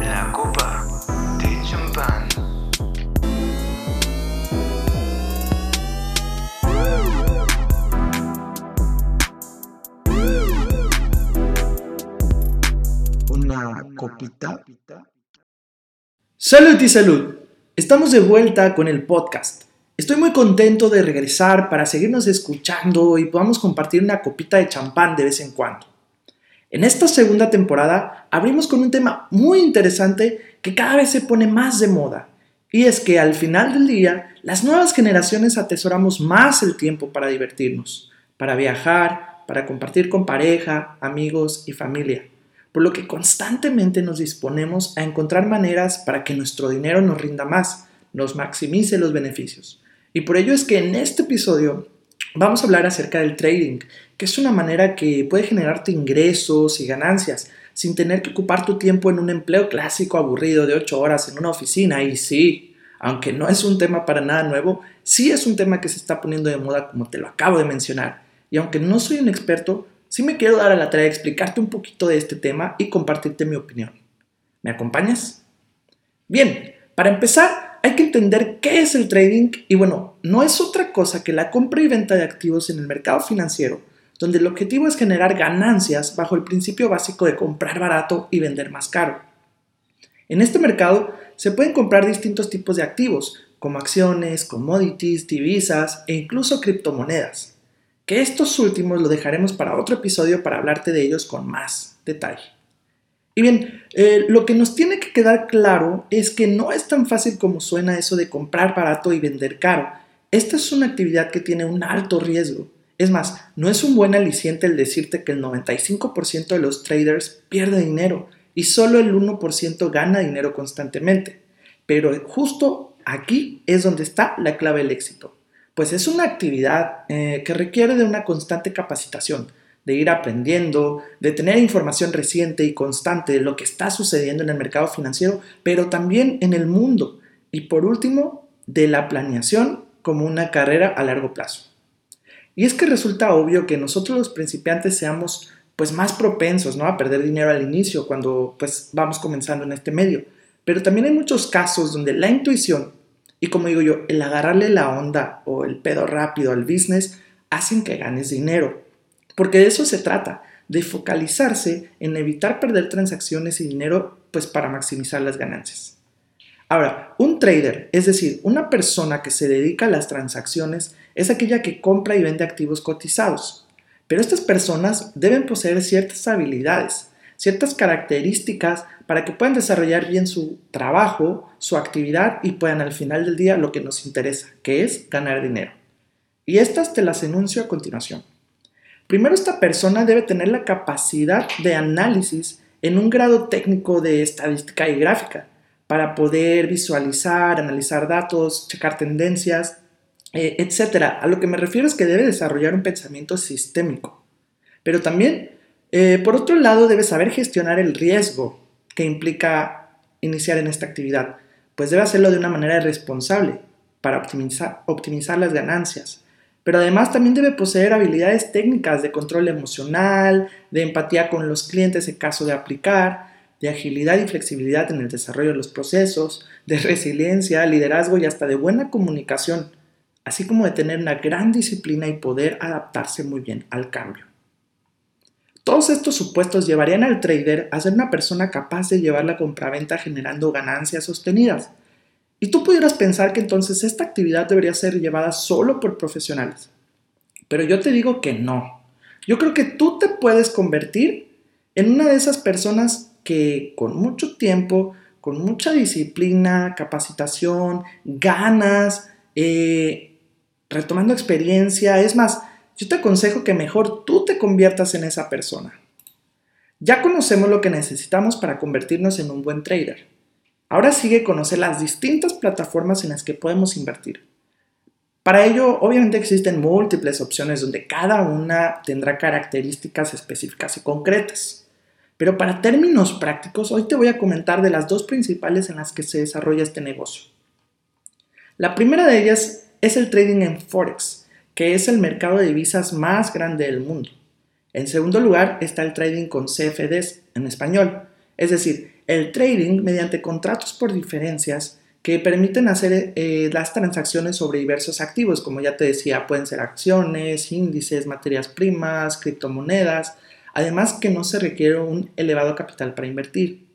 La copa de champán. Una copita. Salud y salud. Estamos de vuelta con el podcast. Estoy muy contento de regresar para seguirnos escuchando y podamos compartir una copita de champán de vez en cuando. En esta segunda temporada abrimos con un tema muy interesante que cada vez se pone más de moda. Y es que al final del día, las nuevas generaciones atesoramos más el tiempo para divertirnos, para viajar, para compartir con pareja, amigos y familia. Por lo que constantemente nos disponemos a encontrar maneras para que nuestro dinero nos rinda más, nos maximice los beneficios. Y por ello es que en este episodio vamos a hablar acerca del trading, que es una manera que puede generarte ingresos y ganancias sin tener que ocupar tu tiempo en un empleo clásico aburrido de 8 horas en una oficina. Y sí, aunque no es un tema para nada nuevo, sí es un tema que se está poniendo de moda como te lo acabo de mencionar. Y aunque no soy un experto, sí me quiero dar a la tarea de explicarte un poquito de este tema y compartirte mi opinión. ¿Me acompañas? Bien, para empezar, hay que entender qué es el trading y bueno, no es otra cosa que la compra y venta de activos en el mercado financiero, donde el objetivo es generar ganancias bajo el principio básico de comprar barato y vender más caro. En este mercado se pueden comprar distintos tipos de activos, como acciones, commodities, divisas e incluso criptomonedas, que estos últimos lo dejaremos para otro episodio para hablarte de ellos con más detalle. Y bien, eh, lo que nos tiene que quedar claro es que no es tan fácil como suena eso de comprar barato y vender caro. Esta es una actividad que tiene un alto riesgo. Es más, no es un buen aliciente el decirte que el 95% de los traders pierde dinero y solo el 1% gana dinero constantemente. Pero justo aquí es donde está la clave del éxito. Pues es una actividad eh, que requiere de una constante capacitación, de ir aprendiendo, de tener información reciente y constante de lo que está sucediendo en el mercado financiero, pero también en el mundo. Y por último, de la planeación como una carrera a largo plazo. Y es que resulta obvio que nosotros los principiantes seamos pues más propensos ¿no? a perder dinero al inicio cuando pues vamos comenzando en este medio. Pero también hay muchos casos donde la intuición y como digo yo, el agarrarle la onda o el pedo rápido al business hacen que ganes dinero. Porque de eso se trata, de focalizarse en evitar perder transacciones y dinero pues para maximizar las ganancias. Ahora, un trader, es decir, una persona que se dedica a las transacciones, es aquella que compra y vende activos cotizados. Pero estas personas deben poseer ciertas habilidades, ciertas características para que puedan desarrollar bien su trabajo, su actividad y puedan al final del día lo que nos interesa, que es ganar dinero. Y estas te las enuncio a continuación. Primero, esta persona debe tener la capacidad de análisis en un grado técnico de estadística y gráfica para poder visualizar, analizar datos, checar tendencias, eh, etc. A lo que me refiero es que debe desarrollar un pensamiento sistémico. Pero también, eh, por otro lado, debe saber gestionar el riesgo que implica iniciar en esta actividad, pues debe hacerlo de una manera responsable para optimizar las ganancias pero además también debe poseer habilidades técnicas de control emocional, de empatía con los clientes en caso de aplicar, de agilidad y flexibilidad en el desarrollo de los procesos, de resiliencia, liderazgo y hasta de buena comunicación, así como de tener una gran disciplina y poder adaptarse muy bien al cambio. Todos estos supuestos llevarían al trader a ser una persona capaz de llevar la compraventa generando ganancias sostenidas, y tú pudieras pensar que entonces esta actividad debería ser llevada solo por profesionales. Pero yo te digo que no. Yo creo que tú te puedes convertir en una de esas personas que con mucho tiempo, con mucha disciplina, capacitación, ganas, eh, retomando experiencia, es más, yo te aconsejo que mejor tú te conviertas en esa persona. Ya conocemos lo que necesitamos para convertirnos en un buen trader. Ahora sigue conocer las distintas plataformas en las que podemos invertir. Para ello, obviamente existen múltiples opciones donde cada una tendrá características específicas y concretas. Pero para términos prácticos, hoy te voy a comentar de las dos principales en las que se desarrolla este negocio. La primera de ellas es el trading en Forex, que es el mercado de divisas más grande del mundo. En segundo lugar está el trading con CFDs en español, es decir, el trading mediante contratos por diferencias que permiten hacer eh, las transacciones sobre diversos activos, como ya te decía, pueden ser acciones, índices, materias primas, criptomonedas, además que no se requiere un elevado capital para invertir.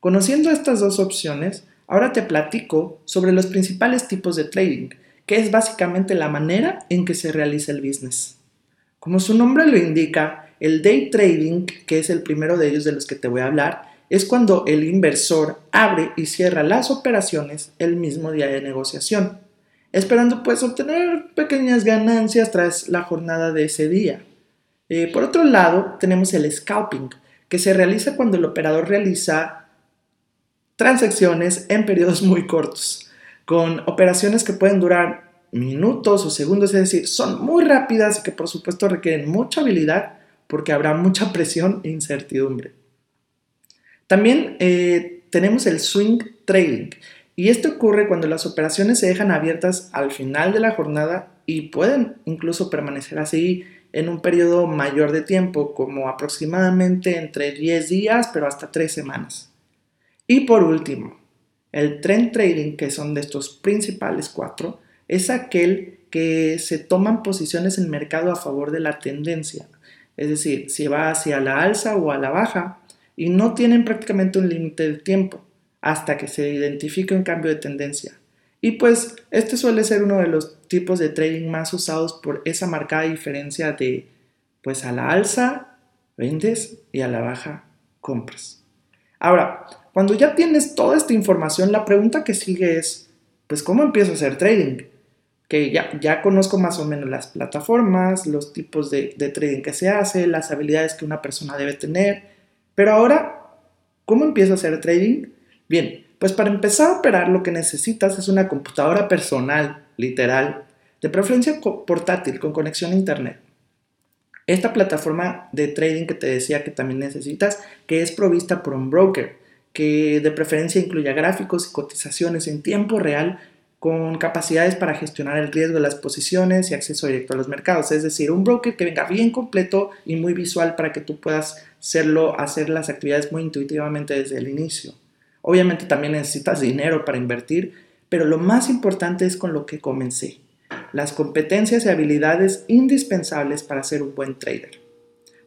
Conociendo estas dos opciones, ahora te platico sobre los principales tipos de trading, que es básicamente la manera en que se realiza el business. Como su nombre lo indica, el day trading, que es el primero de ellos de los que te voy a hablar, es cuando el inversor abre y cierra las operaciones el mismo día de negociación, esperando pues obtener pequeñas ganancias tras la jornada de ese día. Eh, por otro lado, tenemos el scalping, que se realiza cuando el operador realiza transacciones en periodos muy cortos, con operaciones que pueden durar minutos o segundos, es decir, son muy rápidas y que por supuesto requieren mucha habilidad porque habrá mucha presión e incertidumbre. También eh, tenemos el swing trading y esto ocurre cuando las operaciones se dejan abiertas al final de la jornada y pueden incluso permanecer así en un periodo mayor de tiempo, como aproximadamente entre 10 días, pero hasta 3 semanas. Y por último, el trend trading, que son de estos principales cuatro, es aquel que se toman posiciones en mercado a favor de la tendencia, es decir, si va hacia la alza o a la baja, y no tienen prácticamente un límite de tiempo hasta que se identifique un cambio de tendencia. Y pues este suele ser uno de los tipos de trading más usados por esa marcada diferencia de pues a la alza vendes y a la baja compras. Ahora, cuando ya tienes toda esta información, la pregunta que sigue es, pues ¿cómo empiezo a hacer trading? Que ya, ya conozco más o menos las plataformas, los tipos de, trading que se hace, las habilidades que una persona debe tener, pero ahora, ¿cómo empiezo a hacer trading? Bien, pues para empezar a operar lo que necesitas es una computadora personal, literal, de preferencia portátil con conexión a internet. Esta plataforma de trading que te decía que también necesitas, que es provista por un broker, que de preferencia incluya gráficos y cotizaciones en tiempo real con capacidades para gestionar el riesgo de las posiciones y acceso directo a los mercados. Es decir, un broker que venga bien completo y muy visual para que tú puedas hacerlo, hacer las actividades muy intuitivamente desde el inicio. Obviamente también necesitas dinero para invertir, pero lo más importante es con lo que comencé, las competencias y habilidades indispensables para ser un buen trader.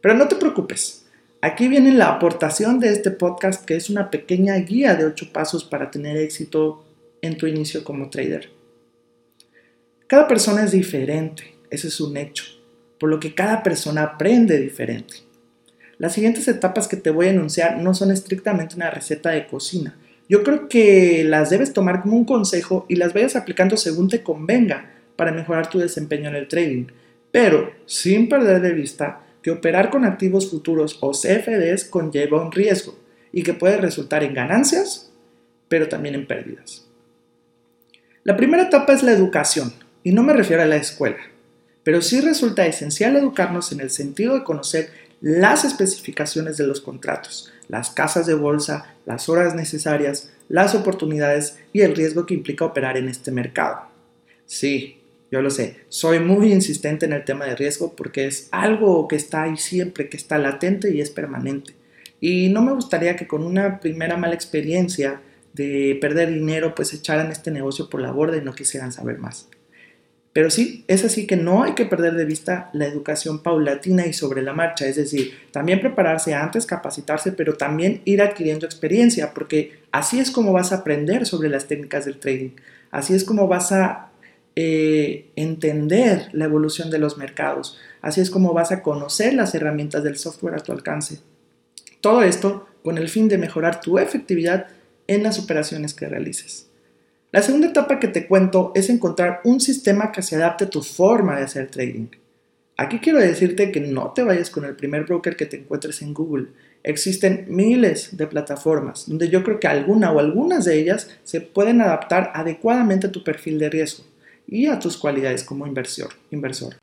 Pero no te preocupes, aquí viene la aportación de este podcast que es una pequeña guía de 8 pasos para tener éxito en tu inicio como trader. Cada persona es diferente, ese es un hecho, por lo que cada persona aprende diferente. Las siguientes etapas que te voy a enunciar no son estrictamente una receta de cocina. Yo creo que las debes tomar como un consejo y las vayas aplicando según te convenga para mejorar tu desempeño en el trading, pero sin perder de vista que operar con activos futuros o CFDs conlleva un riesgo y que puede resultar en ganancias, pero también en pérdidas. La primera etapa es la educación, y no me refiero a la escuela, pero sí resulta esencial educarnos en el sentido de conocer las especificaciones de los contratos, las casas de bolsa, las horas necesarias, las oportunidades y el riesgo que implica operar en este mercado. Sí, yo lo sé, soy muy insistente en el tema de riesgo porque es algo que está ahí siempre, que está latente y es permanente. Y no me gustaría que con una primera mala experiencia de perder dinero, pues echaran este negocio por la borda y no quisieran saber más. Pero sí, es así que no hay que perder de vista la educación paulatina y sobre la marcha, es decir, también prepararse antes, capacitarse, pero también ir adquiriendo experiencia, porque así es como vas a aprender sobre las técnicas del trading, así es como vas a eh, entender la evolución de los mercados, así es como vas a conocer las herramientas del software a tu alcance. Todo esto con el fin de mejorar tu efectividad en las operaciones que realices. La segunda etapa que te cuento es encontrar un sistema que se adapte a tu forma de hacer trading. Aquí quiero decirte que no te vayas con el primer broker que te encuentres en Google. Existen miles de plataformas donde yo creo que alguna o algunas de ellas se pueden adaptar adecuadamente a tu perfil de riesgo y a tus cualidades como inversor. inversor.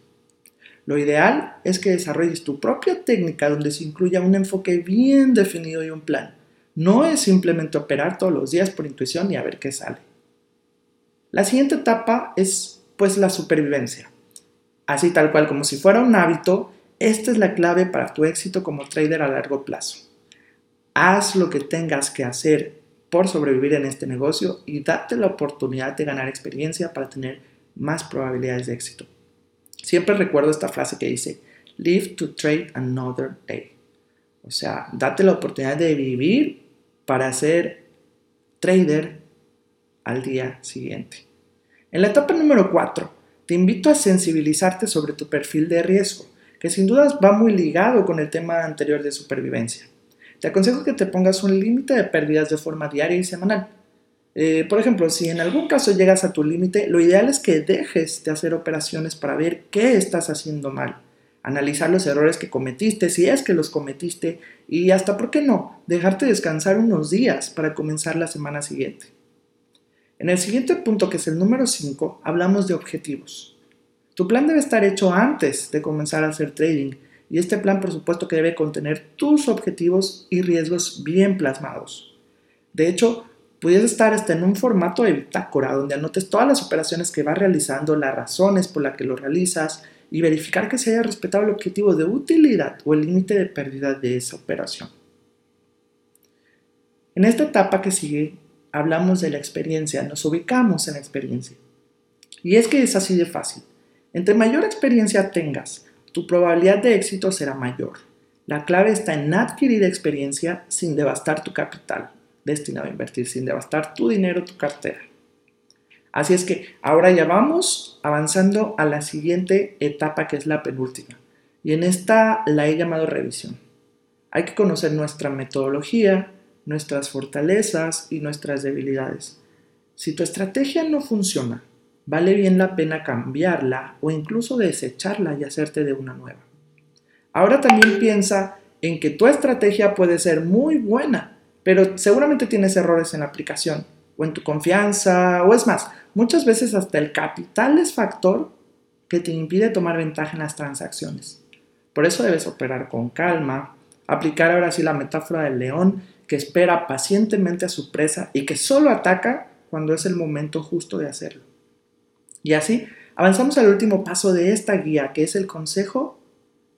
Lo ideal es que desarrolles tu propia técnica donde se incluya un enfoque bien definido y un plan. No es simplemente operar todos los días por intuición y a ver qué sale. La siguiente etapa es pues la supervivencia. Así tal cual, como si fuera un hábito, esta es la clave para tu éxito como trader a largo plazo. Haz lo que tengas que hacer por sobrevivir en este negocio y date la oportunidad de ganar experiencia para tener más probabilidades de éxito. Siempre recuerdo esta frase que dice, live to trade another day. O sea, date la oportunidad de vivir para ser trader al día siguiente. En la etapa número 4, te invito a sensibilizarte sobre tu perfil de riesgo, que sin dudas va muy ligado con el tema anterior de supervivencia. Te aconsejo que te pongas un límite de pérdidas de forma diaria y semanal. Eh, por ejemplo, si en algún caso llegas a tu límite, lo ideal es que dejes de hacer operaciones para ver qué estás haciendo mal, analizar los errores que cometiste, si es que los cometiste, y hasta, ¿por qué no?, dejarte descansar unos días para comenzar la semana siguiente. En el siguiente punto, que es el número 5, hablamos de objetivos. Tu plan debe estar hecho antes de comenzar a hacer trading y este plan por supuesto que debe contener tus objetivos y riesgos bien plasmados. De hecho, puedes estar hasta en un formato de bitácora donde anotes todas las operaciones que vas realizando, las razones por las que lo realizas y verificar que se haya respetado el objetivo de utilidad o el límite de pérdida de esa operación. En esta etapa que sigue, hablamos de la experiencia, nos ubicamos en la experiencia. Y es que es así de fácil. Entre mayor experiencia tengas, tu probabilidad de éxito será mayor. La clave está en adquirir experiencia sin devastar tu capital destinado a invertir, sin devastar tu dinero, tu cartera. Así es que ahora ya vamos avanzando a la siguiente etapa que es la penúltima. Y en esta la he llamado revisión. Hay que conocer nuestra metodología, nuestras fortalezas y nuestras debilidades. Si tu estrategia no funciona, vale bien la pena cambiarla o incluso desecharla y hacerte de una nueva. Ahora también piensa en que tu estrategia puede ser muy buena, pero seguramente tienes errores en la aplicación o en tu confianza o es más, muchas veces hasta el capital es factor que te impide tomar ventaja en las transacciones. Por eso debes operar con calma, aplicar ahora sí la metáfora del león que espera pacientemente a su presa y que solo ataca cuando es el momento justo de hacerlo. Y así avanzamos al último paso de esta guía, que es el consejo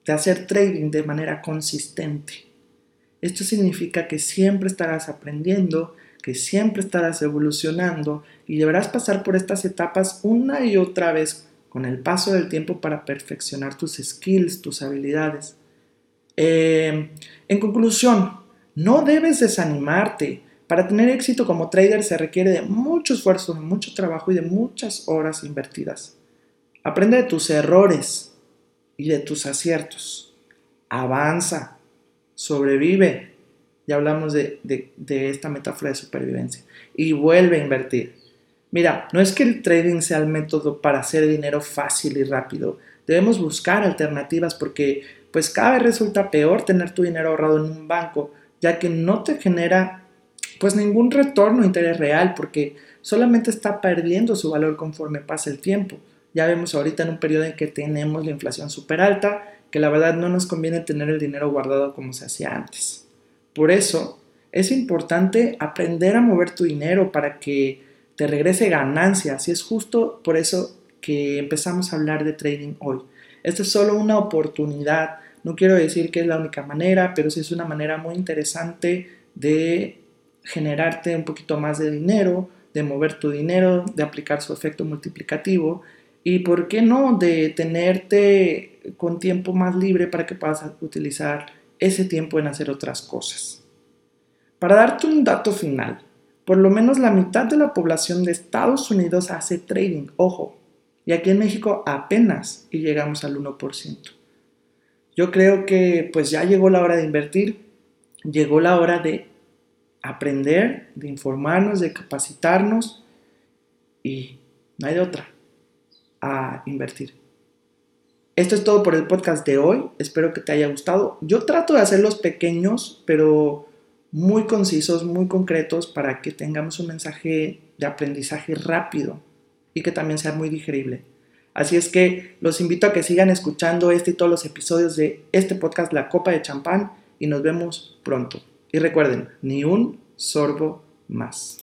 de hacer trading de manera consistente. Esto significa que siempre estarás aprendiendo, que siempre estarás evolucionando y deberás pasar por estas etapas una y otra vez con el paso del tiempo para perfeccionar tus skills, tus habilidades. Eh, en conclusión, no debes desanimarte. Para tener éxito como trader se requiere de mucho esfuerzo, mucho trabajo y de muchas horas invertidas. Aprende de tus errores y de tus aciertos. Avanza, sobrevive. Ya hablamos de, de, esta metáfora de supervivencia. Y vuelve a invertir. Mira, no es que el trading sea el método para hacer dinero fácil y rápido. Debemos buscar alternativas porque pues cada vez resulta peor tener tu dinero ahorrado en un banco ya que no te genera pues ningún retorno interés real porque solamente está perdiendo su valor conforme pasa el tiempo. Ya vemos ahorita en un periodo en que tenemos la inflación súper alta, que la verdad no nos conviene tener el dinero guardado como se hacía antes. Por eso es importante aprender a mover tu dinero para que te regrese ganancias y es justo por eso que empezamos a hablar de trading hoy. Esta es solo una oportunidad no quiero decir que es la única manera, pero sí es una manera muy interesante de generarte un poquito más de dinero, de mover tu dinero, de aplicar su efecto multiplicativo y, ¿por qué no?, de tenerte con tiempo más libre para que puedas utilizar ese tiempo en hacer otras cosas. Para darte un dato final, por lo menos la mitad de la población de Estados Unidos hace trading, ojo, y aquí en México apenas y llegamos al 1%. Yo creo que pues ya llegó la hora de invertir, llegó la hora de aprender, de informarnos, de capacitarnos y no hay de otra, a invertir. Esto es todo por el podcast de hoy, espero que te haya gustado. Yo trato de hacerlos pequeños, pero muy concisos, muy concretos para que tengamos un mensaje de aprendizaje rápido y que también sea muy digerible. Así es que los invito a que sigan escuchando este y todos los episodios de este podcast La Copa de Champán y nos vemos pronto. Y recuerden, ni un sorbo más.